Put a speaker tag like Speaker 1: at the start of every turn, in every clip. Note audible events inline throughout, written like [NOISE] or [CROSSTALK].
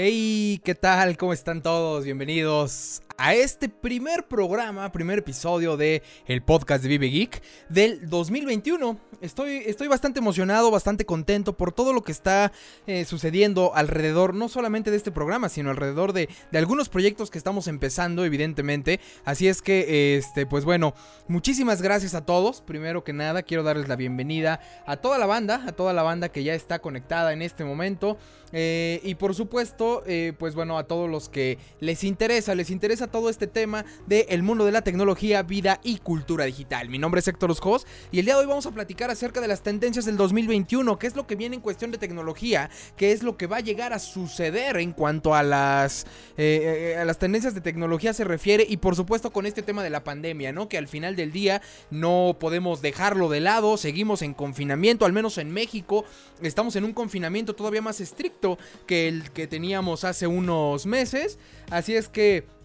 Speaker 1: Hey, ¿qué tal? ¿Cómo están todos? Bienvenidos a este primer programa, primer episodio de el podcast de Vive Geek del 2021. Estoy, estoy bastante emocionado, bastante contento por todo lo que está eh, sucediendo alrededor, no solamente de este programa, sino alrededor de, de, algunos proyectos que estamos empezando, evidentemente. Así es que, este, pues bueno, muchísimas gracias a todos. Primero que nada, quiero darles la bienvenida a toda la banda, a toda la banda que ya está conectada en este momento. Eh, y por supuesto, eh, pues bueno, a todos los que les interesa, les interesa todo este tema del el mundo de la tecnología, vida y cultura digital. Mi nombre es Héctor Oscos y el día de hoy vamos a platicar acerca de las tendencias del 2021, qué es lo que viene en cuestión de tecnología, qué es lo que va a llegar a suceder en cuanto a las, eh, a las tendencias de tecnología se refiere y por supuesto con este tema de la pandemia, ¿no? Que al final del día no podemos dejarlo de lado, seguimos en confinamiento, al menos en México, estamos en un confinamiento todavía más estricto que el que teníamos hace unos meses, así es que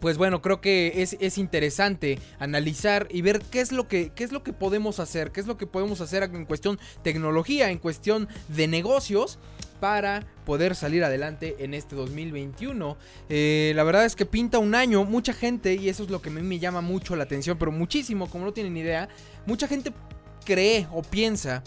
Speaker 1: pues bueno, creo que es, es, interesante analizar y ver qué es, lo que, qué es lo que podemos hacer, qué es lo que podemos hacer en cuestión tecnología, en cuestión de negocios para poder salir adelante en este 2021. Eh, la verdad es que pinta un año, mucha gente, y eso es lo que a mí me llama mucho la atención, pero muchísimo, como no tienen idea, mucha gente cree o piensa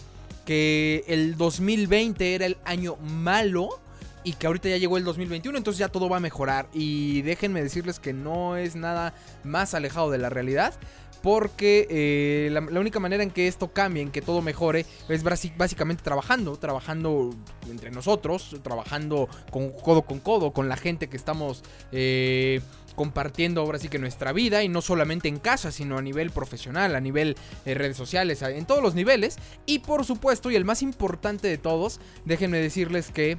Speaker 1: que el 2020 era el año malo y que ahorita ya llegó el 2021, entonces ya todo va a mejorar. Y déjenme decirles que no es nada más alejado de la realidad. Porque eh, la, única manera en que esto cambie, en que todo mejore, es básicamente trabajando, trabajando entre nosotros, trabajando con codo con codo, con la gente que estamos eh, compartiendo ahora sí que nuestra vida, y no solamente en casa, sino a nivel profesional, a nivel eh, redes sociales, en todos los niveles. Y por supuesto, y el más importante de todos, déjenme decirles que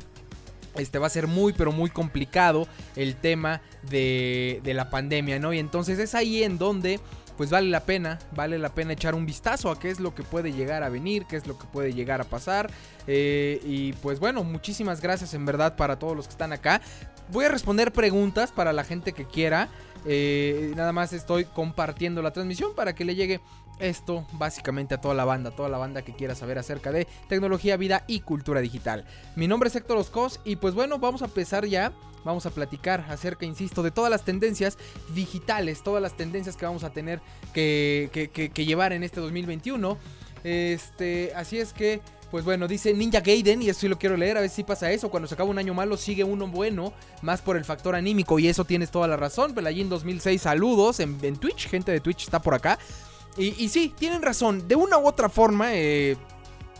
Speaker 1: este va a ser muy pero muy complicado el tema de, de, la pandemia, ¿no? Y entonces es ahí en donde pues vale la pena, vale la pena echar un vistazo a qué es lo que puede llegar a venir, qué es lo que puede llegar a pasar. Eh, y pues bueno, muchísimas gracias en verdad para todos los que están acá. Voy a responder preguntas para la gente que quiera. Eh, nada más estoy compartiendo la transmisión para que le llegue esto básicamente a toda la banda, toda la banda que quiera saber acerca de tecnología, vida y cultura digital. Mi nombre es Héctor Oscos y pues bueno, vamos a empezar ya. Vamos a platicar acerca, insisto, de todas las tendencias digitales, todas las tendencias que vamos a tener que, que, llevar en este 2021. Este, así es que pues bueno, dice Ninja Gaiden, y eso sí lo quiero leer, a ver si pasa eso. Cuando se acaba un año malo, sigue uno bueno, más por el factor anímico, y eso tienes toda la razón. Pelayín 2006, saludos en, en, Twitch, gente de Twitch está por acá. Y, sí, tienen razón, de una u otra forma, eh,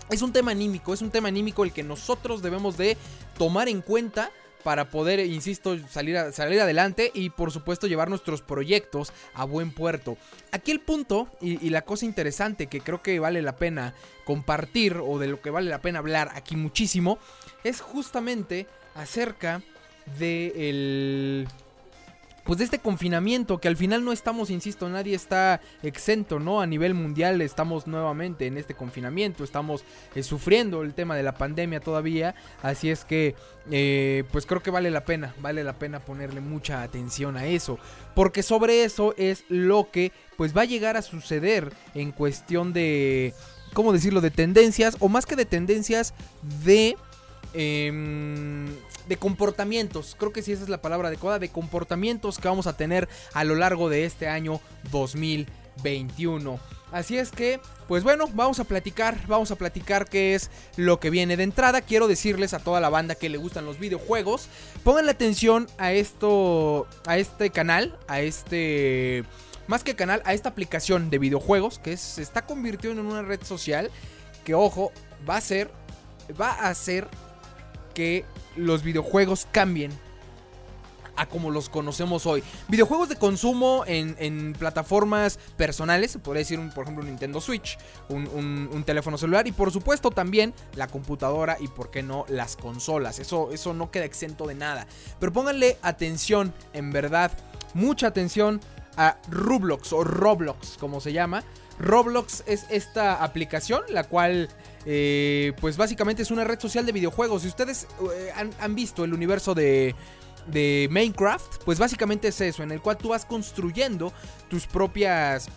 Speaker 1: es un tema anímico, es un tema anímico el que nosotros debemos de tomar en cuenta para poder, insisto, salir, salir adelante y por supuesto llevar nuestros proyectos a buen puerto. Aquí el punto y, y, la cosa interesante que creo que vale la pena compartir o de lo que vale la pena hablar aquí muchísimo es justamente acerca de el pues de este confinamiento que al final no estamos, insisto, nadie está exento, ¿no? A nivel mundial estamos nuevamente en este confinamiento, estamos eh, sufriendo el tema de la pandemia todavía, así es que eh, pues creo que vale la pena, vale la pena ponerle mucha atención a eso, porque sobre eso es lo que pues va a llegar a suceder en cuestión de, ¿cómo decirlo?, de tendencias, o más que de tendencias, de... Eh, de comportamientos, creo que sí esa es la palabra adecuada, de comportamientos que vamos a tener a lo largo de este año 2021. Así es que, pues bueno, vamos a platicar, vamos a platicar qué es lo que viene de entrada. Quiero decirles a toda la banda que le gustan los videojuegos, pongan la atención a esto, a este canal, a este, más que canal, a esta aplicación de videojuegos que se está convirtiendo en una red social que, ojo, va a ser, va a ser que los videojuegos cambien a como los conocemos hoy. Videojuegos de consumo en, plataformas personales, se podría decir, un, por ejemplo, un Nintendo Switch, un, teléfono celular y por supuesto también la computadora y por qué no las consolas. Eso, eso no queda exento de nada. Pero pónganle atención, en verdad, mucha atención a Roblox o Roblox, como se llama. Roblox es esta aplicación, la cual eh, pues básicamente es una red social de videojuegos. Si ustedes eh, han, han, visto el universo de, de, Minecraft, pues básicamente es eso, en el cual tú vas construyendo tus propias...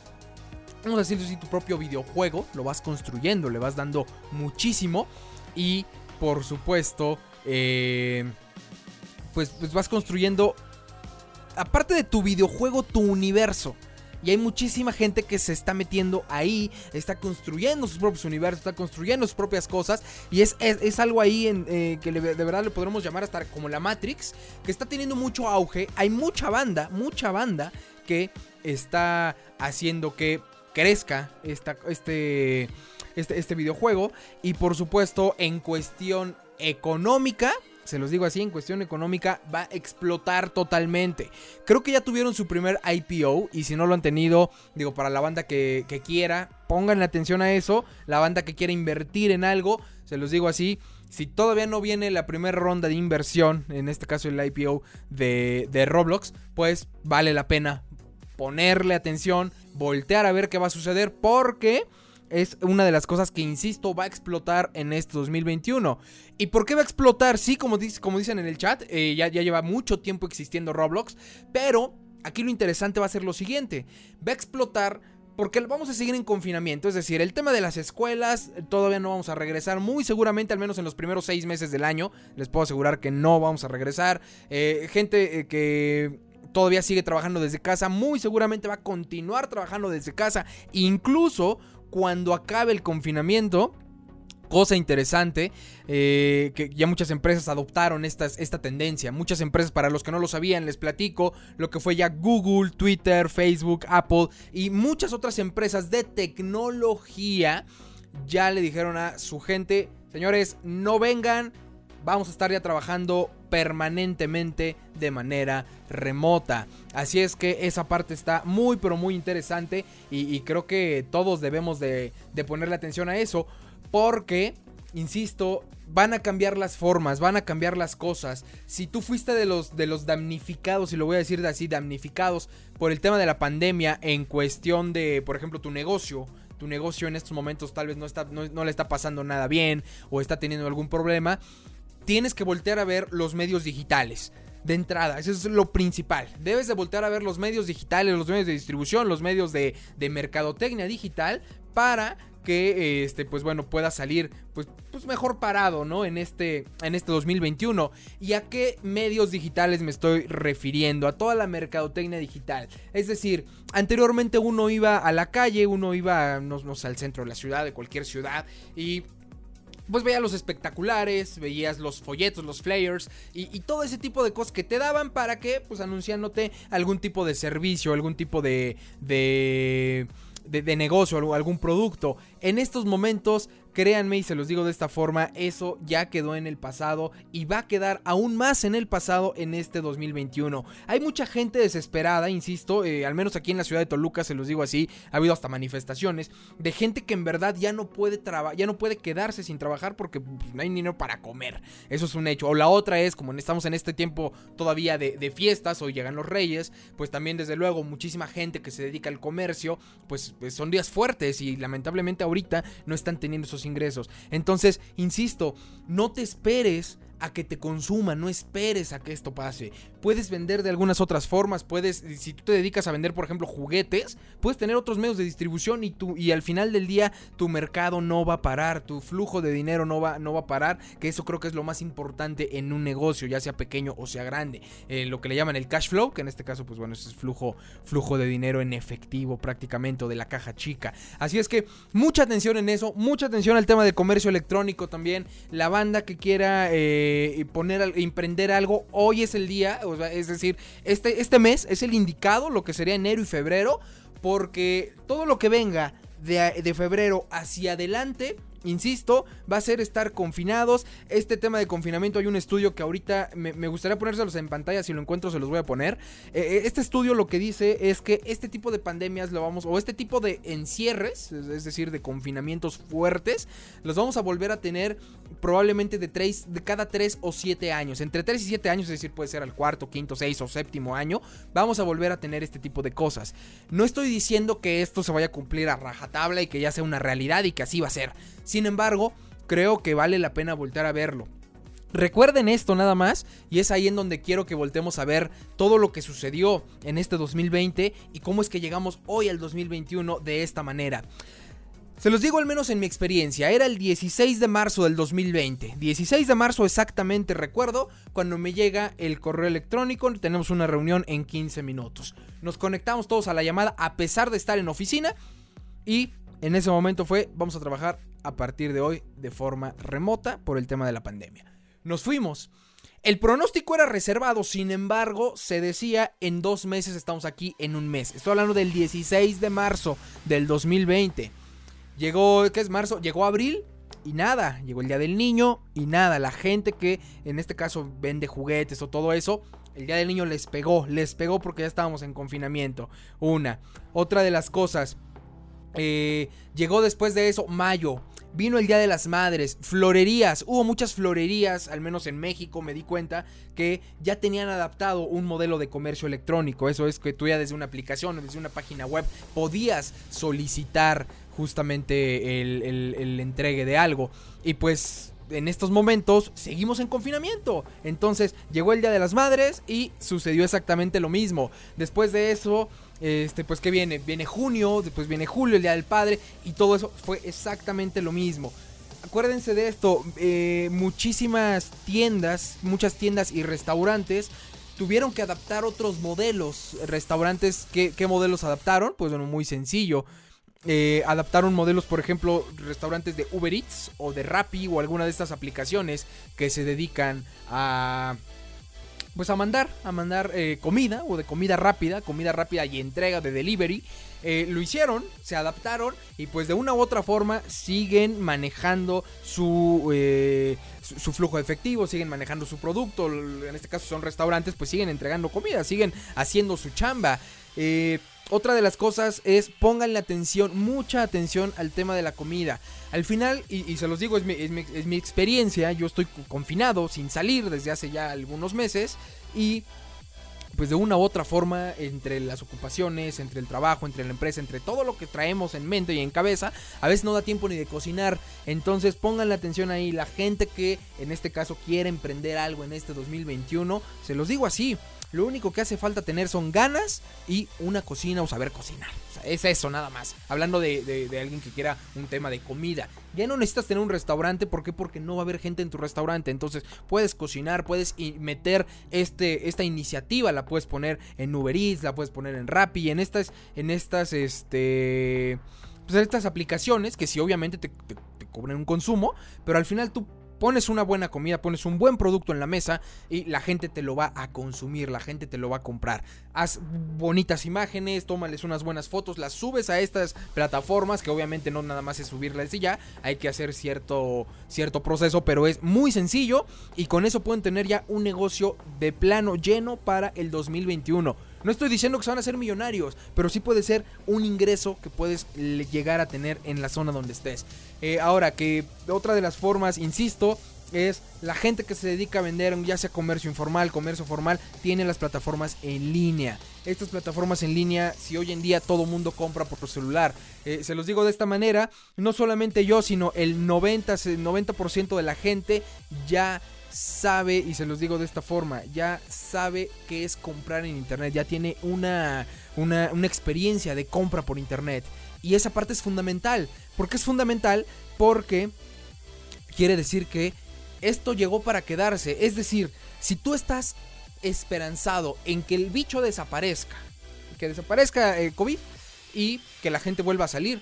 Speaker 1: Vamos a decir así, tu propio videojuego, lo vas construyendo, le vas dando muchísimo y por supuesto... Eh, pues, pues vas construyendo, aparte de tu videojuego, tu universo. Y hay muchísima gente que se está metiendo ahí, está construyendo sus propios universos, está construyendo sus propias cosas. Y es, es, algo ahí eh, que de verdad le podremos llamar hasta como la Matrix, que está teniendo mucho auge. Hay mucha banda, mucha banda que está haciendo que crezca esta, este, este, este videojuego. Y por supuesto, en cuestión económica, se los digo así, en cuestión económica va a explotar totalmente. Creo que ya tuvieron su primer IPO y si no lo han tenido, digo, para la banda que, quiera, pongan atención a eso. La banda que quiera invertir en algo, se los digo así. Si todavía no viene la primera ronda de inversión, en este caso el IPO de, de Roblox, pues vale la pena ponerle atención, voltear a ver qué va a suceder porque es una de las cosas que, insisto, va a explotar en este 2021. ¿Y por qué va a explotar? Sí, como, como dicen en el chat, eh, ya, ya lleva mucho tiempo existiendo Roblox, pero aquí lo interesante va a ser lo siguiente, va a explotar porque vamos a seguir en confinamiento, es decir, el tema de las escuelas eh, todavía no vamos a regresar, muy seguramente al menos en los primeros seis meses del año, les puedo asegurar que no vamos a regresar. Eh, gente que todavía sigue trabajando desde casa, muy seguramente va a continuar trabajando desde casa, incluso cuando acabe el confinamiento. Cosa interesante, eh, que ya muchas empresas adoptaron esta, esta tendencia. Muchas empresas, para los que no lo sabían, les platico lo que fue ya Google, Twitter, Facebook, Apple y muchas otras empresas de tecnología ya le dijeron a su gente, señores, no vengan, vamos a estar ya trabajando permanentemente de manera remota. Así es que esa parte está muy pero muy interesante y, creo que todos debemos de, ponerle atención a eso porque, insisto, van a cambiar las formas, van a cambiar las cosas. Si tú fuiste de los, de los damnificados, y lo voy a decir así, damnificados por el tema de la pandemia en cuestión de, por ejemplo, tu negocio, tu negocio en estos momentos tal vez no, está, no, le está pasando nada bien o está teniendo algún problema, tienes que voltear a ver los medios digitales. De entrada, eso es lo principal. Debes de voltear a ver los medios digitales, los medios de distribución, los medios de, de mercadotecnia digital para que este pues bueno pueda salir pues, pues mejor parado no en este en este 2021 y a qué medios digitales me estoy refiriendo a toda la mercadotecnia digital es decir anteriormente uno iba a la calle uno iba no, no sé al centro de la ciudad de cualquier ciudad y pues veías los espectaculares, veías los folletos, los flyers y, todo ese tipo de cosas que te daban para que, pues anunciándote algún tipo de servicio, algún tipo de, de, de, de negocio, algún producto. En estos momentos Créanme y se los digo de esta forma, eso ya quedó en el pasado y va a quedar aún más en el pasado en este 2021. Hay mucha gente desesperada, insisto, eh, al menos aquí en la ciudad de Toluca, se los digo así, ha habido hasta manifestaciones de gente que en verdad ya no puede ya no puede quedarse sin trabajar porque pues, no hay dinero para comer. Eso es un hecho. O la otra es, como estamos en este tiempo todavía de, fiestas, o llegan los reyes, pues también desde luego muchísima gente que se dedica al comercio, pues, pues son días fuertes y lamentablemente ahorita no están teniendo esos ingresos. Entonces, insisto, no te esperes a que te consuma, no esperes a que esto pase. Puedes vender de algunas otras formas, puedes, si tú te dedicas a vender, por ejemplo, juguetes, puedes tener otros medios de distribución y, tú, y al final del día tu mercado no va a parar, tu flujo de dinero no va, no va a parar, que eso creo que es lo más importante en un negocio, ya sea pequeño o sea grande. Eh, lo que le llaman el cash flow, que en este caso, pues bueno, es flujo, flujo de dinero en efectivo prácticamente o de la caja chica. Así es que mucha atención en eso, mucha atención al tema de comercio electrónico también. La banda que quiera... Eh, eh, poner, emprender algo, hoy es el día, es decir, este, este mes es el indicado, lo que sería enero y febrero, porque todo lo que venga de, de febrero hacia adelante Insisto, va a ser estar confinados. Este tema de confinamiento hay un estudio que ahorita me, gustaría ponérselos en pantalla, si lo encuentro se los voy a poner. Eh, eh, este estudio lo que dice es que este tipo de pandemias lo vamos, o este tipo de encierres, es decir, de confinamientos fuertes, los vamos a volver a tener probablemente de, tres, de cada 3 o 7 años. Entre 3 y 7 años, es decir, puede ser al cuarto, quinto, seis o séptimo año, vamos a volver a tener este tipo de cosas. No estoy diciendo que esto se vaya a cumplir a rajatabla y que ya sea una realidad y que así va a ser. Sin embargo, creo que vale la pena voltear a verlo. Recuerden esto nada más y es ahí en donde quiero que voltemos a ver todo lo que sucedió en este 2020 y cómo es que llegamos hoy al 2021 de esta manera. Se los digo al menos en mi experiencia, era el 16 de marzo del 2020. 16 de marzo exactamente recuerdo cuando me llega el correo electrónico, tenemos una reunión en 15 minutos. Nos conectamos todos a la llamada a pesar de estar en oficina y en ese momento fue, vamos a trabajar a partir de hoy de forma remota por el tema de la pandemia. Nos fuimos. El pronóstico era reservado, sin embargo, se decía en dos meses estamos aquí en un mes. Estoy hablando del 16 de marzo del 2020. Llegó, ¿qué es marzo? Llegó abril y nada. Llegó el Día del Niño y nada. La gente que en este caso vende juguetes o todo eso, el Día del Niño les pegó. Les pegó porque ya estábamos en confinamiento. Una. Otra de las cosas. Eh, llegó después de eso mayo. Vino el Día de las Madres, florerías, hubo muchas florerías, al menos en México me di cuenta, que ya tenían adaptado un modelo de comercio electrónico. Eso es que tú ya desde una aplicación o desde una página web podías solicitar justamente el, el, entregue de algo. Y pues en estos momentos seguimos en confinamiento. Entonces llegó el Día de las Madres y sucedió exactamente lo mismo. Después de eso, este, pues que viene, viene junio, después viene julio, el Día del Padre y todo eso fue exactamente lo mismo. Acuérdense de esto, eh, muchísimas tiendas, muchas tiendas y restaurantes tuvieron que adaptar otros modelos. Restaurantes, ¿qué, qué modelos adaptaron? Pues bueno, muy sencillo. Eh, adaptaron modelos, por ejemplo, restaurantes de Uber Eats o de Rappi o alguna de estas aplicaciones que se dedican a pues a mandar, a mandar eh, comida o de comida rápida, comida rápida y entrega de delivery. Eh, lo hicieron, se adaptaron y pues de una u otra forma siguen manejando su, su, su, flujo efectivo, siguen manejando su producto. En este caso son restaurantes, pues siguen entregando comida, siguen haciendo su chamba. Eh, otra de las cosas es pónganle atención, mucha atención al tema de la comida. Al final, y, se los digo, es mi, experiencia, yo estoy confinado, sin salir desde hace ya algunos meses y pues de una u otra forma, entre las ocupaciones, entre el trabajo, entre la empresa, entre todo lo que traemos en mente y en cabeza, a veces no da tiempo ni de cocinar. Entonces pónganle atención ahí, la gente que en este caso quiere emprender algo en este 2021, se los digo así, lo único que hace falta tener son ganas y una cocina o saber cocinar. O sea, es eso nada más. Hablando de, alguien que quiera un tema de comida. Ya no necesitas tener un restaurante. ¿Por qué? Porque no va a haber gente en tu restaurante. Entonces puedes cocinar, puedes meter este, esta iniciativa. La puedes poner en Uber Eats, la puedes poner en Rappi. En estas, en estas, este... Pues estas aplicaciones que sí obviamente te, te cobran un consumo. Pero al final tú pones una buena comida, pones un buen producto en la mesa y la gente te lo va a consumir, la gente te lo va a comprar. Haz bonitas imágenes, tómales unas buenas fotos, las subes a estas plataformas, que obviamente no nada más es subirlas y ya, hay que hacer cierto, cierto proceso, pero es muy sencillo y con eso pueden tener ya un negocio de plano lleno para el 2021. No estoy diciendo que se van a ser millonarios, pero sí puede ser un ingreso que puedes llegar a tener en la zona donde estés. Eh, ahora, que otra de las formas, insisto, es la gente que se dedica a vender, ya sea comercio informal, comercio formal, tiene las plataformas en línea. Estas plataformas en línea, si hoy en día todo mundo compra por celular, eh, se los digo de esta manera, no solamente yo, sino el 90, 90% de la gente ya sabe, y se los digo de esta forma, ya sabe qué es comprar en Internet, ya tiene una, una, experiencia de compra por Internet. Y esa parte es fundamental. ¿Por qué es fundamental? Porque quiere decir que esto llegó para quedarse. Es decir, si tú estás esperanzado en que el bicho desaparezca, que desaparezca el COVID y que la gente vuelva a salir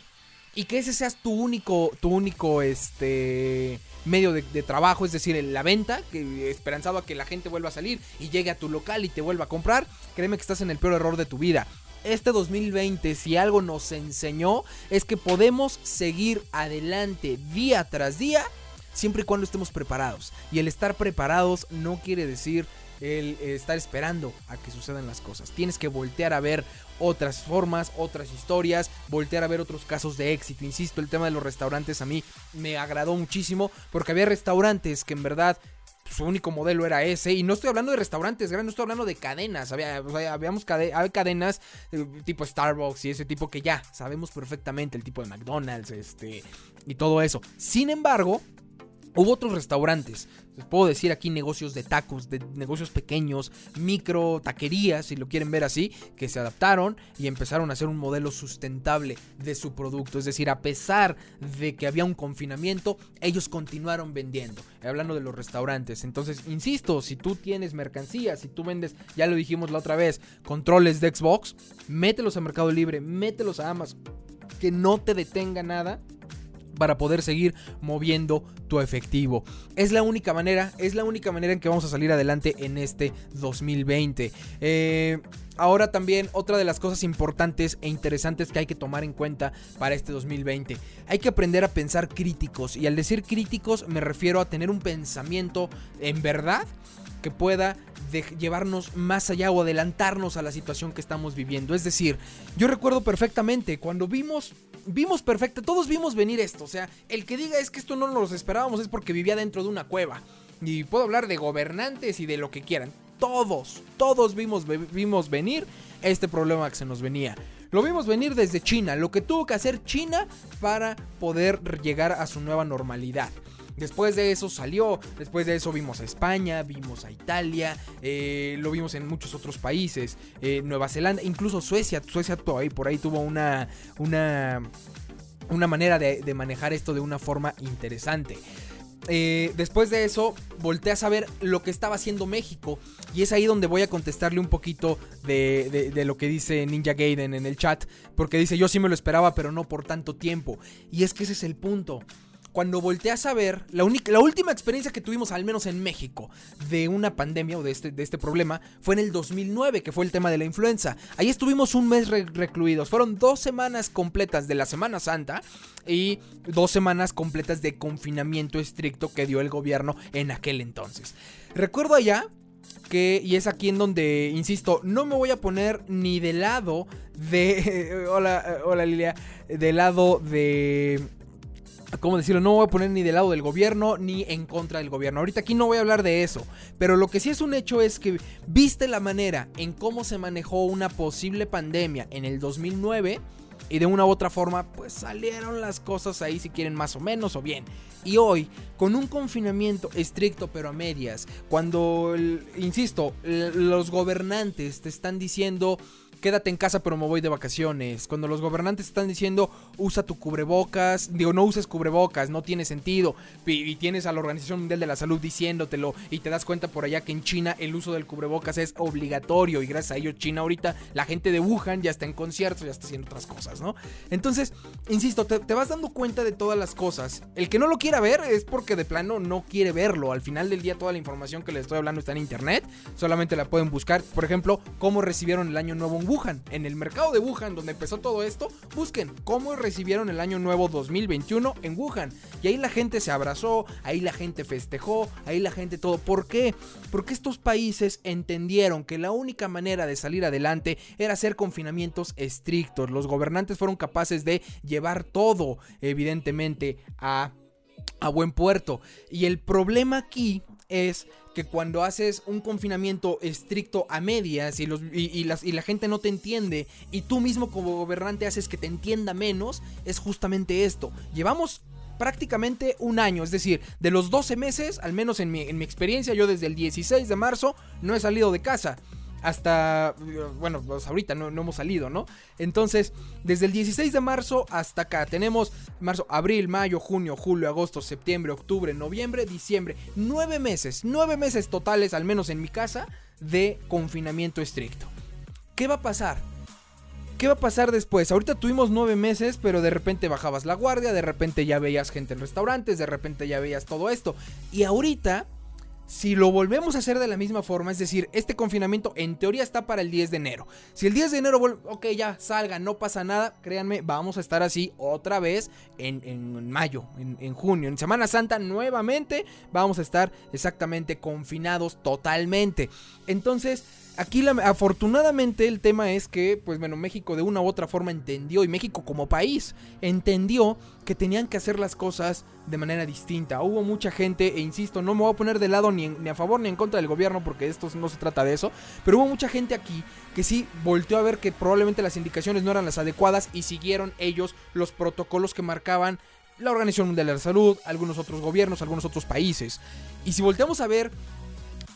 Speaker 1: y que ese seas tu único, tu único, este, medio de, trabajo, es decir, la venta, que esperanzado a que la gente vuelva a salir y llegue a tu local y te vuelva a comprar, créeme que estás en el peor error de tu vida. Este 2020, si algo nos enseñó, es que podemos seguir adelante día tras día, siempre y cuando estemos preparados. Y el estar preparados no quiere decir el estar esperando a que sucedan las cosas. Tienes que voltear a ver otras formas, otras historias, voltear a ver otros casos de éxito. Insisto, el tema de los restaurantes a mí me agradó muchísimo porque había restaurantes que en verdad su único modelo era ese. Y no estoy hablando de restaurantes grandes, no estoy hablando de cadenas. Había, habíamos hay cadenas eh, tipo Starbucks y ese tipo que ya sabemos perfectamente el tipo de McDonald's este, y todo eso. Sin embargo, Hubo otros restaurantes, les puedo decir aquí negocios de tacos, de negocios pequeños, micro taquerías, si lo quieren ver así, que se adaptaron y empezaron a hacer un modelo sustentable de su producto. Es decir, a pesar de que había un confinamiento, ellos continuaron vendiendo. Hablando de los restaurantes. Entonces, insisto, si tú tienes mercancía, si tú vendes, ya lo dijimos la otra vez, controles de Xbox, mételos a Mercado Libre, mételos a Amazon. Que no te detenga nada para poder seguir moviendo tu efectivo. Es la única manera, es la única manera en que vamos a salir adelante en este 2020. Eh, ahora también otra de las cosas importantes e interesantes que hay que tomar en cuenta para este 2020. Hay que aprender a pensar críticos y al decir críticos me refiero a tener un pensamiento en verdad que pueda llevarnos más allá o adelantarnos a la situación que estamos viviendo. Es decir, yo recuerdo perfectamente cuando vimos vimos perfecto, todos vimos venir esto. O sea, el que diga es que esto no nos esperábamos es porque vivía dentro de una cueva. Y puedo hablar de gobernantes y de lo que quieran. Todos, todos vimos, vimos venir este problema que se nos venía. Lo vimos venir desde China, lo que tuvo que hacer China para poder llegar a su nueva normalidad. Después de eso salió, después de eso vimos a España, vimos a Italia, eh, lo vimos en muchos otros países, eh, Nueva Zelanda, incluso Suecia, Suecia ahí, por ahí tuvo una, una, una manera de, manejar esto de una forma interesante. Eh, después de eso, volteé a saber lo que estaba haciendo México. Y es ahí donde voy a contestarle un poquito de, de, lo que dice Ninja Gaiden en el chat. Porque dice, yo sí me lo esperaba, pero no por tanto tiempo. Y es que ese es el punto cuando volteas a ver, la, única, la última experiencia que tuvimos, al menos en México, de una pandemia o de este, de este problema, fue en el 2009, que fue el tema de la influenza. Ahí estuvimos un mes recluidos. Fueron dos semanas completas de la Semana Santa y dos semanas completas de confinamiento estricto que dio el gobierno en aquel entonces. Recuerdo allá que, y es aquí en donde, insisto, no me voy a poner ni de lado de... [LAUGHS] hola, hola Lilia, de lado de ¿cómo decirlo? No voy a poner ni del lado del gobierno ni en contra del gobierno. Ahorita aquí no voy a hablar de eso. Pero lo que sí es un hecho es que viste la manera en cómo se manejó una posible pandemia en el 2009 y de una u otra forma pues salieron las cosas ahí si quieren más o menos o bien. Y hoy, con un confinamiento estricto pero a medias, cuando, insisto, los gobernantes te están diciendo quédate en casa pero me voy de vacaciones. Cuando los gobernantes están diciendo usa tu cubrebocas, digo no uses cubrebocas, no tiene sentido. Y, tienes a la Organización Mundial de la Salud diciéndotelo y te das cuenta por allá que en China el uso del cubrebocas es obligatorio y gracias a ello China ahorita la gente de Wuhan ya está en conciertos, ya está haciendo otras cosas, ¿no? Entonces, insisto, te, te vas dando cuenta de todas las cosas. El que no lo quiera ver es porque de plano no quiere verlo. Al final del día toda la información que les estoy hablando está en internet, solamente la pueden buscar. Por ejemplo, cómo recibieron el año nuevo en Wuhan. En el mercado de Wuhan, donde empezó todo esto, busquen cómo recibieron el año nuevo 2021 en Wuhan. Y ahí la gente se abrazó, ahí la gente festejó, ahí la gente todo. ¿Por qué? Porque estos países entendieron que la única manera de salir adelante era hacer confinamientos estrictos. Los gobernantes fueron capaces de llevar todo, evidentemente, a a buen puerto. Y el problema aquí es que cuando haces un confinamiento estricto a medias y, los, y, las, y la gente no te entiende y tú mismo como gobernante haces que te entienda menos, es justamente esto. Llevamos prácticamente un año, es decir, de los 12 meses, al menos en mi, en mi experiencia, yo desde el 16 de marzo no he salido de casa hasta, bueno, pues ahorita no, hemos salido, ¿no? Entonces, desde el 16 de marzo hasta acá, tenemos marzo, abril, mayo, junio, julio, agosto, septiembre, octubre, noviembre, diciembre, nueve meses, nueve meses totales, al menos en mi casa, de confinamiento estricto. ¿Qué va a pasar? ¿Qué va a pasar después? Ahorita tuvimos nueve meses, pero de repente bajabas la guardia, de repente ya veías gente en restaurantes, de repente ya veías todo esto. Y ahorita si lo volvemos a hacer de la misma forma, es decir, este confinamiento en teoría está para el 10 de enero. Si el 10 de enero ok, ya salga, no pasa nada, créanme, vamos a estar así otra vez en, mayo, en, junio, en Semana Santa nuevamente vamos a estar exactamente confinados totalmente. Entonces, Aquí afortunadamente el tema es que, pues bueno, México de una u otra forma entendió, y México como país entendió que tenían que hacer las cosas de manera distinta. Hubo mucha gente, e insisto, no me voy a poner de lado ni, ni a favor ni en contra del gobierno, porque esto no se trata de eso, pero hubo mucha gente aquí que sí volteó a ver que probablemente las indicaciones no eran las adecuadas y siguieron ellos los protocolos que marcaban la Organización Mundial de la Salud, algunos otros gobiernos, algunos otros países. Y si volteamos a ver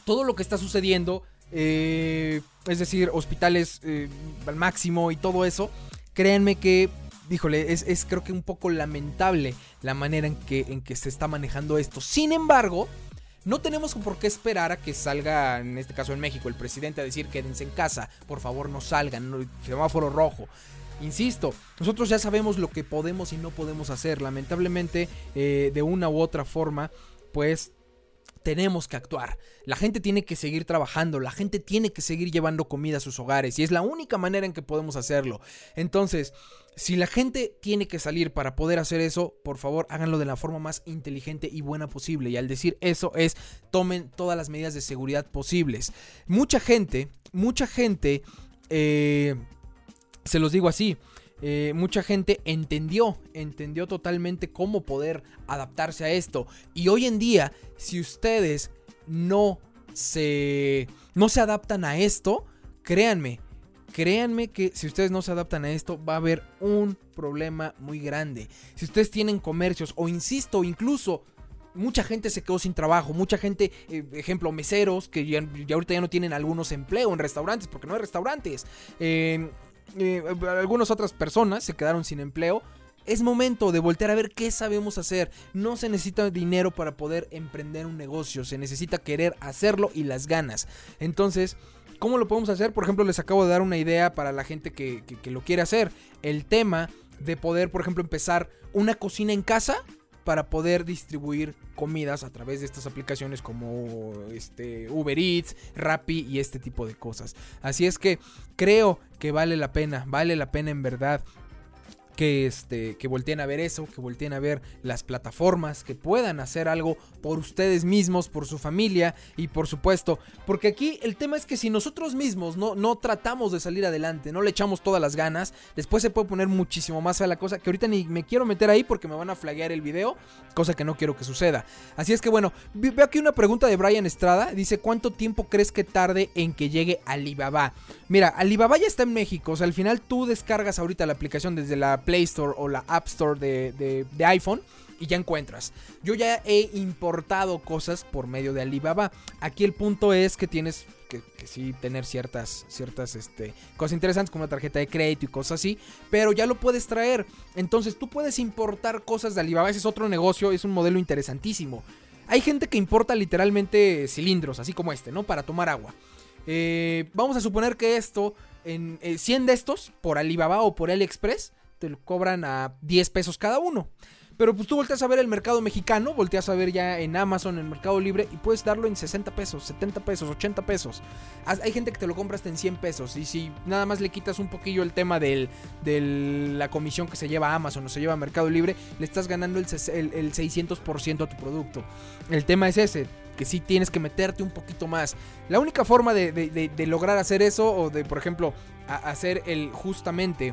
Speaker 1: todo lo que está sucediendo, eh, es decir, hospitales eh, al máximo y todo eso, créanme que, híjole, es, creo que un poco lamentable la manera en que, en que se está manejando esto. Sin embargo, no tenemos por qué esperar a que salga, en este caso en México, el presidente a decir quédense en casa, por favor no salgan, semáforo rojo. Insisto, nosotros ya sabemos lo que podemos y no podemos hacer. Lamentablemente, eh, de una u otra forma, pues tenemos que actuar. La gente tiene que seguir trabajando, la gente tiene que seguir llevando comida a sus hogares y es la única manera en que podemos hacerlo. Entonces, si la gente tiene que salir para poder hacer eso, por favor háganlo de la forma más inteligente y buena posible. Y al decir eso es, tomen todas las medidas de seguridad posibles. Mucha gente, mucha gente... Eh, se los digo así. Eh, mucha gente entendió, entendió totalmente cómo poder adaptarse a esto. Y hoy en día, si ustedes no se, no se adaptan a esto, créanme, créanme que si ustedes no se adaptan a esto, va a haber un problema muy grande. Si ustedes tienen comercios, o insisto, incluso mucha gente se quedó sin trabajo, mucha gente, eh, ejemplo, meseros, que ya, ahorita ya no tienen algunos empleo en restaurantes, porque no hay restaurantes. Eh, eh, algunas otras personas se quedaron sin empleo. Es momento de voltear a ver qué sabemos hacer. No se necesita dinero para poder emprender un negocio, se necesita querer hacerlo y las ganas. Entonces, ¿cómo lo podemos hacer? Por ejemplo, les acabo de dar una idea para la gente que lo quiere hacer. El tema de poder, por ejemplo, empezar una cocina en casa para poder distribuir comidas a través de estas aplicaciones como este Uber Eats, Rappi y este tipo de cosas. Así es que creo que vale la pena, vale la pena en verdad que, este, que volteen a ver eso, que volteen a ver las plataformas, que puedan hacer algo por ustedes mismos, por su familia y por supuesto, porque aquí el tema es que si nosotros mismos no, no tratamos de salir adelante, no le echamos todas las ganas, después se puede poner muchísimo más a la cosa, que ahorita ni me quiero meter ahí porque me van a flaguear el video, cosa que no quiero que suceda. Así es que bueno, veo aquí una pregunta de Brian Estrada, dice, ¿cuánto tiempo crees que tarde en que llegue Alibaba? Mira, Alibaba ya está en México, o sea, al final tú descargas ahorita la aplicación desde la Play Store o la App Store de, iPhone y ya encuentras. Yo ya he importado cosas por medio de Alibaba. Aquí el punto es que tienes que, sí tener ciertas, ciertas este, cosas interesantes como una tarjeta de crédito y cosas así, pero ya lo puedes traer. Entonces tú puedes importar cosas de Alibaba. Ese es otro negocio, es un modelo interesantísimo. Hay gente que importa literalmente cilindros, así como este, ¿no? Para tomar agua. Eh, vamos a suponer que esto, en 100 eh, de estos, por Alibaba o por AliExpress, te lo cobran a 10 pesos cada uno. Pero pues tú volteas a ver el mercado mexicano, volteas a ver ya en Amazon, en Mercado Libre, y puedes darlo en 60 pesos, 70 pesos, 80 pesos. Hay gente que te lo compra hasta en 100 pesos. Y si nada más le quitas un poquillo el tema de la comisión que se lleva a Amazon o se lleva a Mercado Libre, le estás ganando el, el 600% a tu producto. El tema es ese, que sí tienes que meterte un poquito más. La única forma de, lograr hacer eso, o de, por ejemplo, hacer el justamente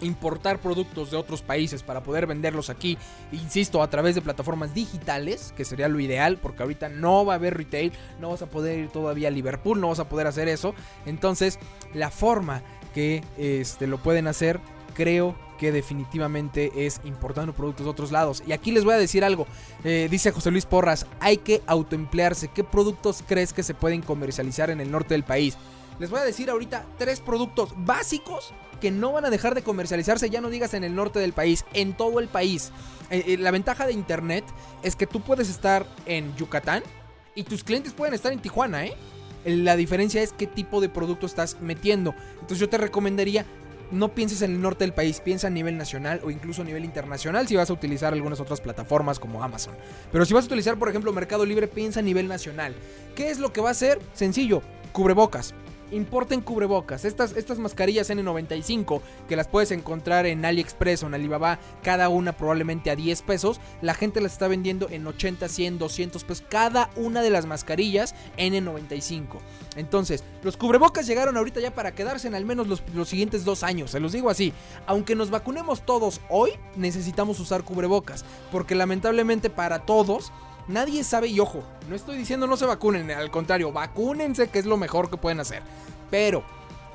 Speaker 1: importar productos de otros países para poder venderlos aquí, insisto, a través de plataformas digitales, que sería lo ideal, porque ahorita no va a haber retail, no vas a poder ir todavía a Liverpool, no vas a poder hacer eso. Entonces, la forma que este, lo pueden hacer, creo que definitivamente es importando productos de otros lados. Y aquí les voy a decir algo, eh, dice José Luis Porras, hay que autoemplearse. ¿Qué productos crees que se pueden comercializar en el norte del país? Les voy a decir ahorita tres productos básicos que no van a dejar de comercializarse, ya no digas en el norte del país, en todo el país. Eh, eh, la ventaja de internet es que tú puedes estar en Yucatán y tus clientes pueden estar en Tijuana, ¿eh? La diferencia es qué tipo de producto estás metiendo. Entonces yo te recomendaría no pienses en el norte del país, piensa a nivel nacional o incluso a nivel internacional si vas a utilizar algunas otras plataformas como Amazon. Pero si vas a utilizar, por ejemplo, Mercado Libre, piensa a nivel nacional. ¿Qué es lo que va a hacer? Sencillo, cubrebocas importen cubrebocas. Estas, estas mascarillas N95 que las puedes encontrar en AliExpress o en Alibaba, cada una probablemente a 10 pesos. La gente las está vendiendo en 80, 100, 200 pesos. Cada una de las mascarillas N95. Entonces, los cubrebocas llegaron ahorita ya para quedarse en al menos los, los siguientes dos años. Se los digo así. Aunque nos vacunemos todos hoy, necesitamos usar cubrebocas. Porque lamentablemente para todos Nadie sabe, y ojo, no estoy diciendo no se vacunen, al contrario, vacúnense, que es lo mejor que pueden hacer. Pero,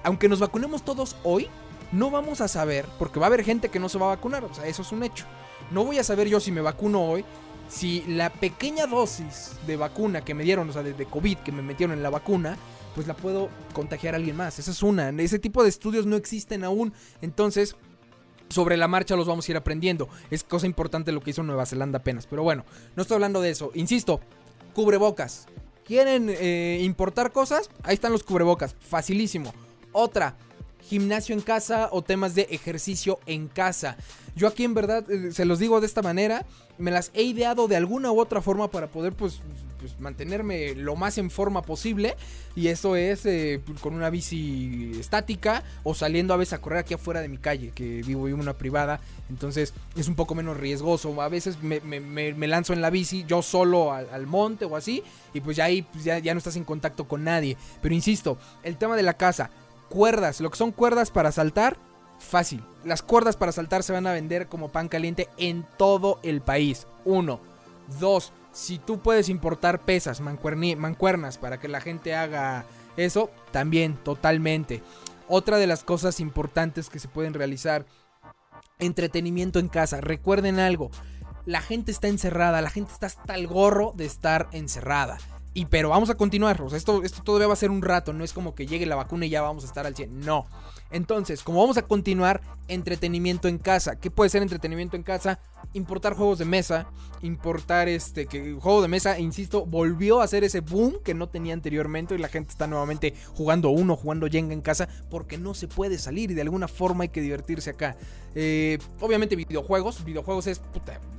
Speaker 1: aunque nos vacunemos todos hoy, no vamos a saber, porque va a haber gente que no se va a vacunar, o sea, eso es un hecho. No voy a saber yo si me vacuno hoy, si la pequeña dosis de vacuna que me dieron, o sea, de, de COVID que me metieron en la vacuna, pues la puedo contagiar a alguien más. Esa es una. Ese tipo de estudios no existen aún. Entonces, sobre la marcha los vamos a ir aprendiendo. Es cosa importante lo que hizo Nueva Zelanda apenas. Pero bueno, no estoy hablando de eso. Insisto, cubrebocas. ¿Quieren eh, importar cosas? Ahí están los cubrebocas. Facilísimo. Otra, gimnasio en casa o temas de ejercicio en casa. Yo aquí en verdad, eh, se los digo de esta manera, me las he ideado de alguna u otra forma para poder pues, pues mantenerme lo más en forma posible. Y eso es eh, con una bici estática o saliendo a veces a correr aquí afuera de mi calle, que vivo en una privada. Entonces es un poco menos riesgoso. A veces me, lanzo en la bici yo solo al, monte o así. Y pues ya ahí pues, ya, ya no estás en contacto con nadie. Pero insisto, el tema de la casa cuerdas, lo que son cuerdas para saltar, fácil. Las cuerdas para saltar se van a vender como pan caliente en todo el país. Uno. Dos. Si tú puedes importar pesas, mancuernas para que la gente haga eso, también totalmente. Otra de las cosas importantes que se pueden realizar, entretenimiento en casa. Recuerden algo, la gente está encerrada, la gente está hasta el gorro de estar encerrada. Y pero vamos a continuar. esto, esto todavía va a ser un rato. No es como que llegue la vacuna y ya vamos a estar al 100. No. Entonces, como vamos a continuar, entretenimiento en casa. ¿Qué puede ser entretenimiento en casa? Importar juegos de mesa. Importar este. Que juego de mesa, insisto, volvió a hacer ese boom que no tenía anteriormente. Y la gente está nuevamente jugando uno, jugando Jenga en casa. Porque no se puede salir. Y de alguna forma hay que divertirse acá. Eh, obviamente, videojuegos. Videojuegos es,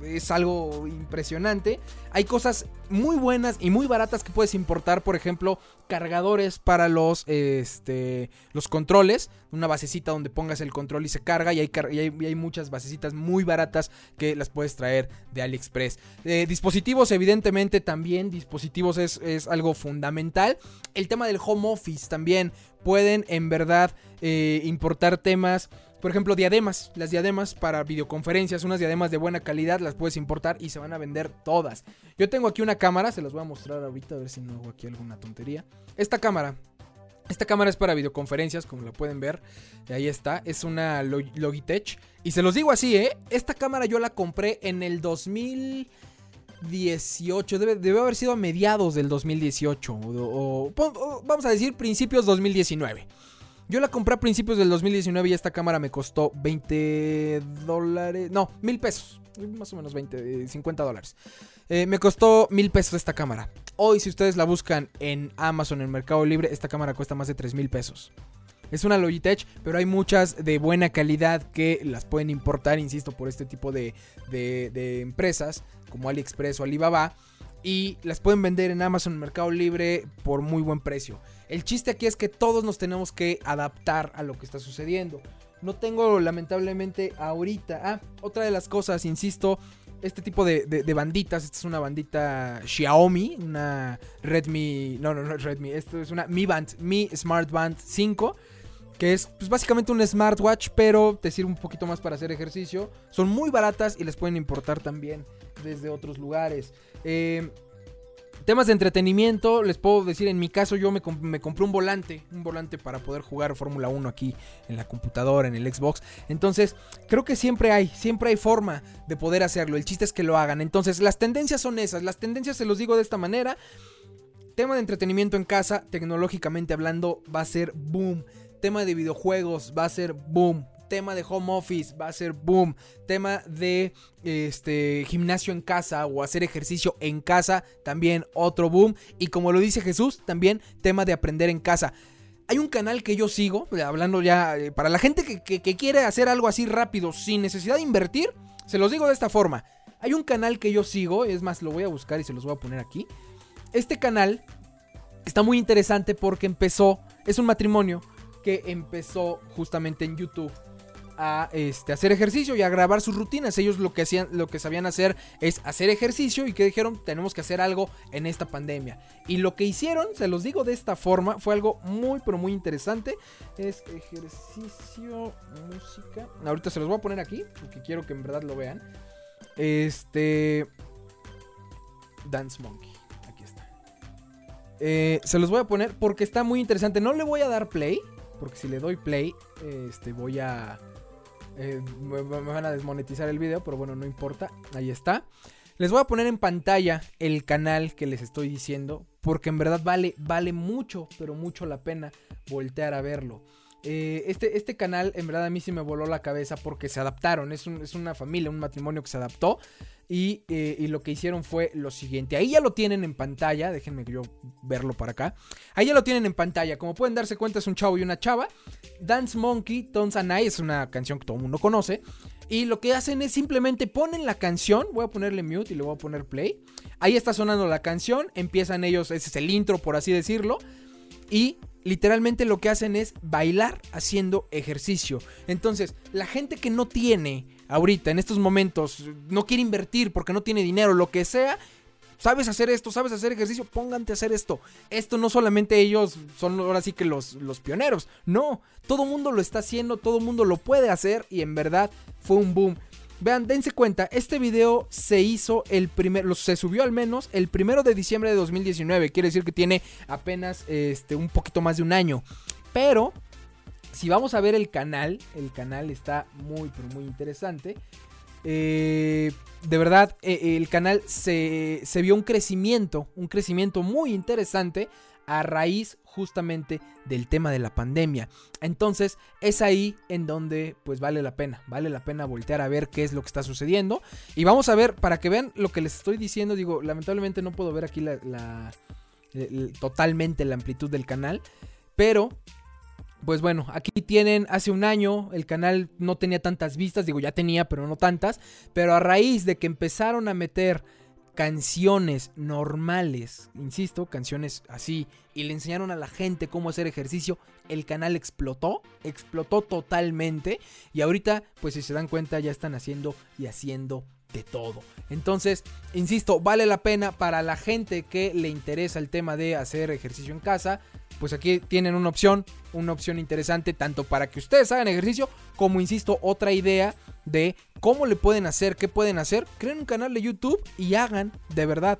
Speaker 1: es algo impresionante. Hay cosas muy buenas y muy baratas que puedes importar. Por ejemplo, cargadores para los, este, los controles. Una basecita donde pongas el control y se carga. Y hay, muchas basecitas muy baratas que las puedes traer de AliExpress. Eh, dispositivos, evidentemente, también. Dispositivos es, es, algo fundamental. El tema del home office también. Pueden en verdad eh, importar temas por ejemplo, diademas. Las diademas para videoconferencias, unas diademas de buena calidad, las puedes importar y se van a vender todas. Yo tengo aquí una cámara, se las voy a mostrar ahorita a ver si no hago aquí alguna tontería. Esta cámara. Esta cámara es para videoconferencias, como la pueden ver. Ahí está, es una Logitech. Y se los digo así, ¿eh? Esta cámara yo la compré en el 2018. Debe, haber sido a mediados del 2018. o, vamos a decir principios 2019. Yo la compré a principios del 2019 y esta cámara me costó 20 dólares. No, mil pesos. Más o menos 20, 50 dólares. Eh, me costó mil pesos esta cámara. Hoy, si ustedes la buscan en Amazon, en Mercado Libre, esta cámara cuesta más de 3 mil pesos. Es una Logitech, pero hay muchas de buena calidad que las pueden importar, insisto, por este tipo de, de empresas como AliExpress o Alibaba. Y las pueden vender en Amazon, Mercado Libre, por muy buen precio. El chiste aquí es que todos nos tenemos que adaptar a lo que está sucediendo. No tengo lamentablemente ahorita. Ah, otra de las cosas, insisto, este tipo de, banditas. Esta es una bandita Xiaomi, una Redmi. No, no, no es Redmi. Esto es una Mi Band, Mi Smart Band 5. Que es pues, básicamente un smartwatch, pero te sirve un poquito más para hacer ejercicio. Son muy baratas y les pueden importar también desde otros lugares. Eh, Temas de entretenimiento, les puedo decir, en mi caso yo me, compré un volante, un volante para poder jugar Fórmula 1 aquí en la computadora, en el Xbox. Entonces, creo que siempre hay, siempre hay forma de poder hacerlo. El chiste es que lo hagan. Entonces, las tendencias son esas. Las tendencias se los digo de esta manera. Tema de entretenimiento en casa, tecnológicamente hablando, va a ser boom. Tema de videojuegos va a ser boom tema de home office va a ser boom. Tema de este gimnasio en casa o hacer ejercicio en casa, también otro boom. Y como lo dice Jesús, también tema de aprender en casa. Hay un canal que yo sigo, hablando ya eh, para la gente que, que quiere hacer algo así rápido sin necesidad de invertir. Se los digo de esta forma. Hay un canal que yo sigo, es más, lo voy a buscar y se los voy a poner aquí. Este canal está muy interesante porque empezó, es un matrimonio que empezó justamente en YouTube a este, hacer ejercicio y a grabar sus rutinas. Ellos lo que hacían, lo que sabían hacer es hacer ejercicio y que dijeron tenemos que hacer algo en esta pandemia. Y lo que hicieron, se los digo de esta forma, fue algo muy pero muy interesante. Es ejercicio, música. Ahorita se los voy a poner aquí porque quiero que en verdad lo vean. Este Dance Monkey. Aquí está. Eh, se los voy a poner porque está muy interesante. No le voy a dar play. Porque si le doy play, este, voy a Eh, me, me van a desmonetizar el video, pero bueno, no importa. Ahí está. Les voy a poner en pantalla el canal que les estoy diciendo, porque en verdad vale, vale mucho, pero mucho la pena voltear a verlo. Eh, este, este canal en verdad a mí sí me voló la cabeza porque se adaptaron. Es, es una familia, un matrimonio que se adaptó. Y, eh, y, lo que hicieron fue lo siguiente. Ahí ya lo tienen en pantalla. Déjenme yo verlo para acá. Ahí ya lo tienen en pantalla. Como pueden darse cuenta es un chavo y una chava. Dance Monkey, Tons and es una canción que todo el mundo conoce. Y lo que hacen es simplemente ponen la canción. Voy a ponerle mute y le voy a poner play. Ahí está sonando la canción. Empiezan ellos, ese es el intro por así decirlo. Y literalmente lo que hacen es bailar haciendo ejercicio. Entonces, la gente que no tiene ahorita, en estos momentos, no quiere invertir porque no tiene dinero, lo que sea, sabes hacer esto, sabes hacer ejercicio, póngante a hacer esto. Esto no solamente ellos son ahora sí que los, los pioneros, no, todo mundo lo está haciendo, todo mundo lo puede hacer y en verdad fue un boom. Vean, dense cuenta, este video se hizo el primer, se subió al menos el primero de diciembre de 2019. Quiere decir que tiene apenas este, un poquito más de un año. Pero, si vamos a ver el canal, el canal está muy, muy interesante. Eh, de verdad, eh, el canal se, se vio un crecimiento, un crecimiento muy interesante a raíz justamente del tema de la pandemia. Entonces es ahí en donde pues vale la pena, vale la pena voltear a ver qué es lo que está sucediendo. Y vamos a ver, para que vean lo que les estoy diciendo, digo, lamentablemente no puedo ver aquí la, totalmente la amplitud del canal, pero pues bueno, aquí tienen hace un año el canal no tenía tantas vistas, digo ya tenía, pero no tantas, pero a raíz de que empezaron a meter canciones normales, insisto, canciones así, y le enseñaron a la gente cómo hacer ejercicio, el canal explotó, explotó totalmente, y ahorita, pues si se dan cuenta, ya están haciendo y haciendo de todo. Entonces, insisto, vale la pena para la gente que le interesa el tema de hacer ejercicio en casa, pues aquí tienen una opción, una opción interesante tanto para que ustedes hagan ejercicio como, insisto, otra idea de cómo le pueden hacer, qué pueden hacer. Creen un canal de YouTube y hagan, de verdad,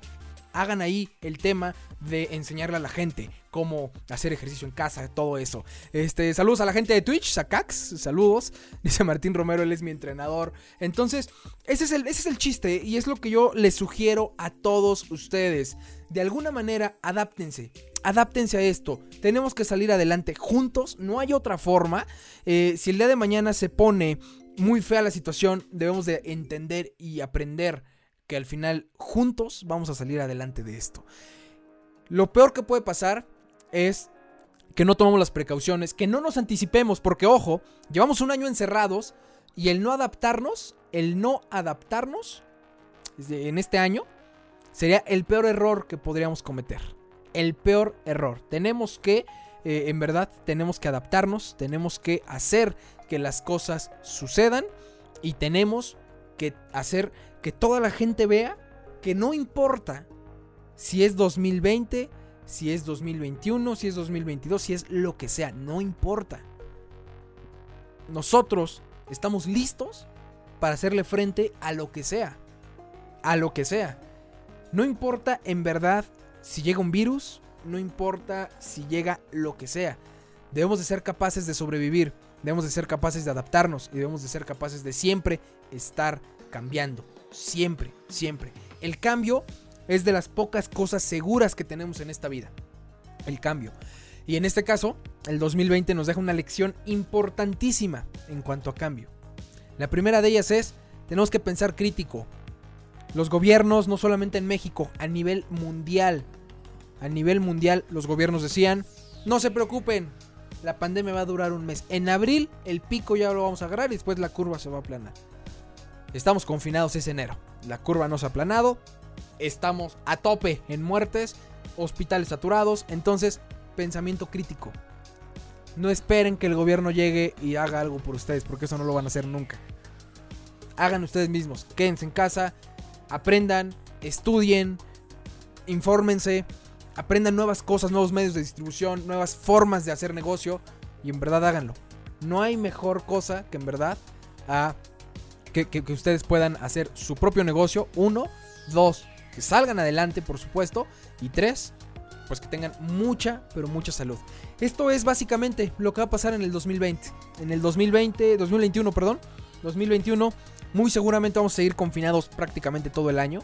Speaker 1: hagan ahí el tema de enseñarle a la gente cómo hacer ejercicio en casa, todo eso. Este, saludos a la gente de Twitch, Sacax, saludos. [LAUGHS] Dice Martín Romero, él es mi entrenador. Entonces, ese es el, ese es el chiste y es lo que yo les sugiero a todos ustedes. De alguna manera, adáptense adáptense a esto. Tenemos que salir adelante juntos, no hay otra forma. Eh, si el día de mañana se pone muy fea la situación, debemos de entender y aprender que al final juntos vamos a salir adelante de esto. Lo peor que puede pasar es que no tomemos las precauciones, que no nos anticipemos, porque ojo, llevamos un año encerrados y el no adaptarnos, el no adaptarnos en este año sería el peor error que podríamos cometer el peor error. Tenemos que, eh, en verdad, tenemos que adaptarnos, tenemos que hacer que las cosas sucedan y tenemos que hacer que toda la gente vea que no importa si es 2020, si es 2021, si es 2022, si es lo que sea, no importa. Nosotros estamos listos para hacerle frente a lo que sea. A lo que sea. No importa en verdad si llega un virus, no importa si llega lo que sea. Debemos de ser capaces de sobrevivir, debemos de ser capaces de adaptarnos y debemos de ser capaces de siempre estar cambiando. Siempre, siempre. El cambio es de las pocas cosas seguras que tenemos en esta vida. El cambio. Y en este caso, el 2020 nos deja una lección importantísima en cuanto a cambio. La primera de ellas es, tenemos que pensar crítico, los gobiernos, no solamente en México, a nivel mundial. A nivel mundial, los gobiernos decían, no se preocupen, la pandemia va a durar un mes. En abril el pico ya lo vamos a agarrar y después la curva se va a aplanar. Estamos confinados ese enero. La curva no se ha aplanado. Estamos a tope en muertes, hospitales saturados. Entonces, pensamiento crítico. No esperen que el gobierno llegue y haga algo por ustedes, porque eso no lo van a hacer nunca. Hagan ustedes mismos. Quédense en casa, aprendan, estudien, infórmense, aprendan nuevas cosas, nuevos medios de distribución, nuevas formas de hacer negocio y en verdad háganlo. No hay mejor cosa que en verdad a que, que, ustedes puedan hacer su propio negocio. Uno, dos, que salgan adelante, por supuesto. Y tres, pues que tengan mucha, pero mucha salud. Esto es básicamente lo que va a pasar en el 2020. En el 2020, 2021, perdón. 2021. Muy seguramente vamos a seguir confinados prácticamente todo el año.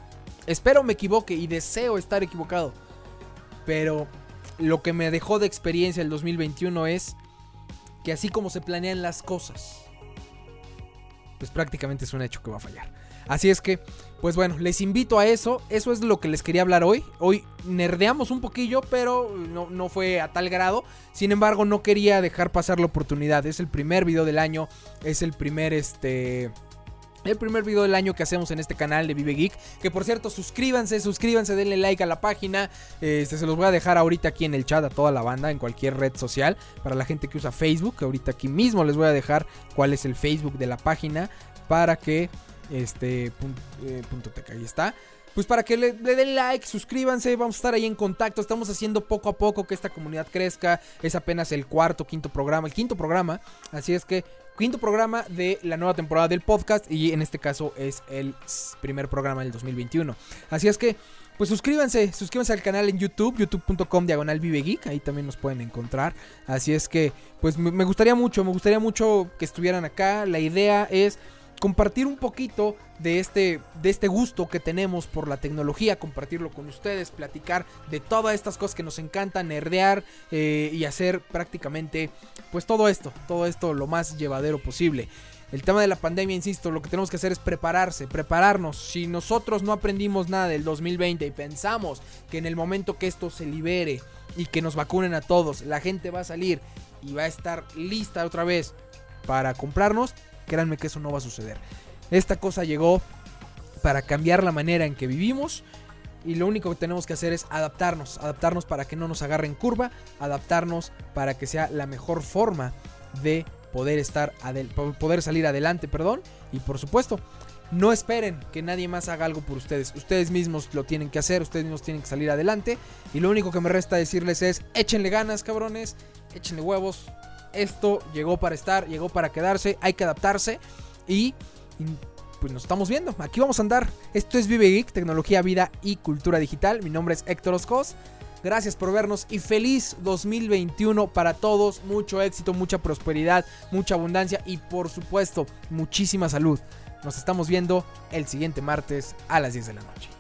Speaker 1: Espero me equivoque y deseo estar equivocado. Pero lo que me dejó de experiencia el 2021 es que así como se planean las cosas, pues prácticamente es un hecho que va a fallar. Así es que, pues bueno, les invito a eso. Eso es lo que les quería hablar hoy. Hoy nerdeamos un poquillo, pero no, no, fue a tal grado. Sin embargo, no quería dejar pasar la oportunidad. Es el primer video del año. Es el primer, este... El primer video del año que hacemos en este canal de Vive Geek. Que por cierto, suscríbanse, suscríbanse, denle like a la página. Este, se los voy a dejar ahorita aquí en el chat a toda la banda, en cualquier red social. Para la gente que usa Facebook, ahorita aquí mismo les voy a dejar cuál es el Facebook de la página. Para que este punto, eh, punto ahí está. Pues para que le, den like, suscríbanse, vamos a estar ahí en contacto. Estamos haciendo poco a poco que esta comunidad crezca. Es apenas el cuarto, quinto programa, el quinto programa. Así es que quinto programa de la nueva temporada del podcast y en este caso es el primer programa del 2021. Así es que pues suscríbanse, suscríbanse al canal en YouTube, youtube.com diagonal Geek, ahí también nos pueden encontrar. Así es que, pues me gustaría mucho, me gustaría mucho que estuvieran acá. La idea es compartir un poquito de este, de este gusto que tenemos por la tecnología, compartirlo con ustedes, platicar de todas estas cosas que nos encantan, nerdear eh, y hacer prácticamente pues todo esto, todo esto lo más llevadero posible. El tema de la pandemia, insisto, lo que tenemos que hacer es prepararse, prepararnos. Si nosotros no aprendimos nada del 2020 y pensamos que en el momento que esto se libere y que nos vacunen a todos, la gente va a salir y va a estar lista otra vez para comprarnos, Créanme que eso no va a suceder. Esta cosa llegó para cambiar la manera en que vivimos. Y lo único que tenemos que hacer es adaptarnos. Adaptarnos para que no nos agarren curva. Adaptarnos para que sea la mejor forma de poder estar poder salir adelante, perdón. Y por supuesto, no esperen que nadie más haga algo por ustedes. Ustedes mismos lo tienen que hacer, ustedes mismos tienen que salir adelante. Y lo único que me resta decirles es, échenle ganas, cabrones, échenle huevos, esto llegó para estar, llegó para quedarse, hay que adaptarse y, pues nos estamos viendo. Aquí vamos a andar. Esto es Vive Geek, tecnología, vida y cultura digital. Mi nombre es Héctor Oscos. Gracias por vernos y feliz 2021 para todos. Mucho éxito, mucha prosperidad, mucha abundancia y por supuesto muchísima salud. Nos estamos viendo el siguiente martes a las 10 de la noche.